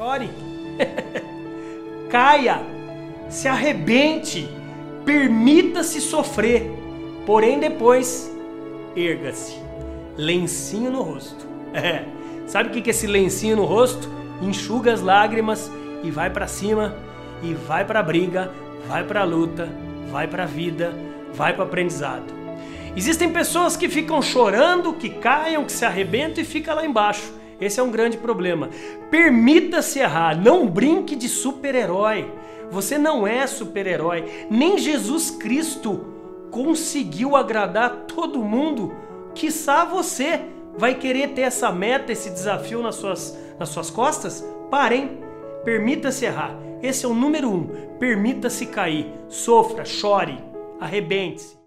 chore, caia, se arrebente, permita-se sofrer, porém depois erga-se. Lencinho no rosto. Sabe o que é esse lencinho no rosto? Enxuga as lágrimas e vai para cima e vai para a briga, vai para a luta, vai para a vida, vai para aprendizado. Existem pessoas que ficam chorando, que caiam, que se arrebentam e fica lá embaixo. Esse é um grande problema. Permita-se errar, não brinque de super-herói. Você não é super-herói. Nem Jesus Cristo conseguiu agradar todo mundo. Quiçá você vai querer ter essa meta, esse desafio nas suas, nas suas costas? Parem. Permita-se errar. Esse é o número um. Permita-se cair. Sofra, chore, arrebente-se.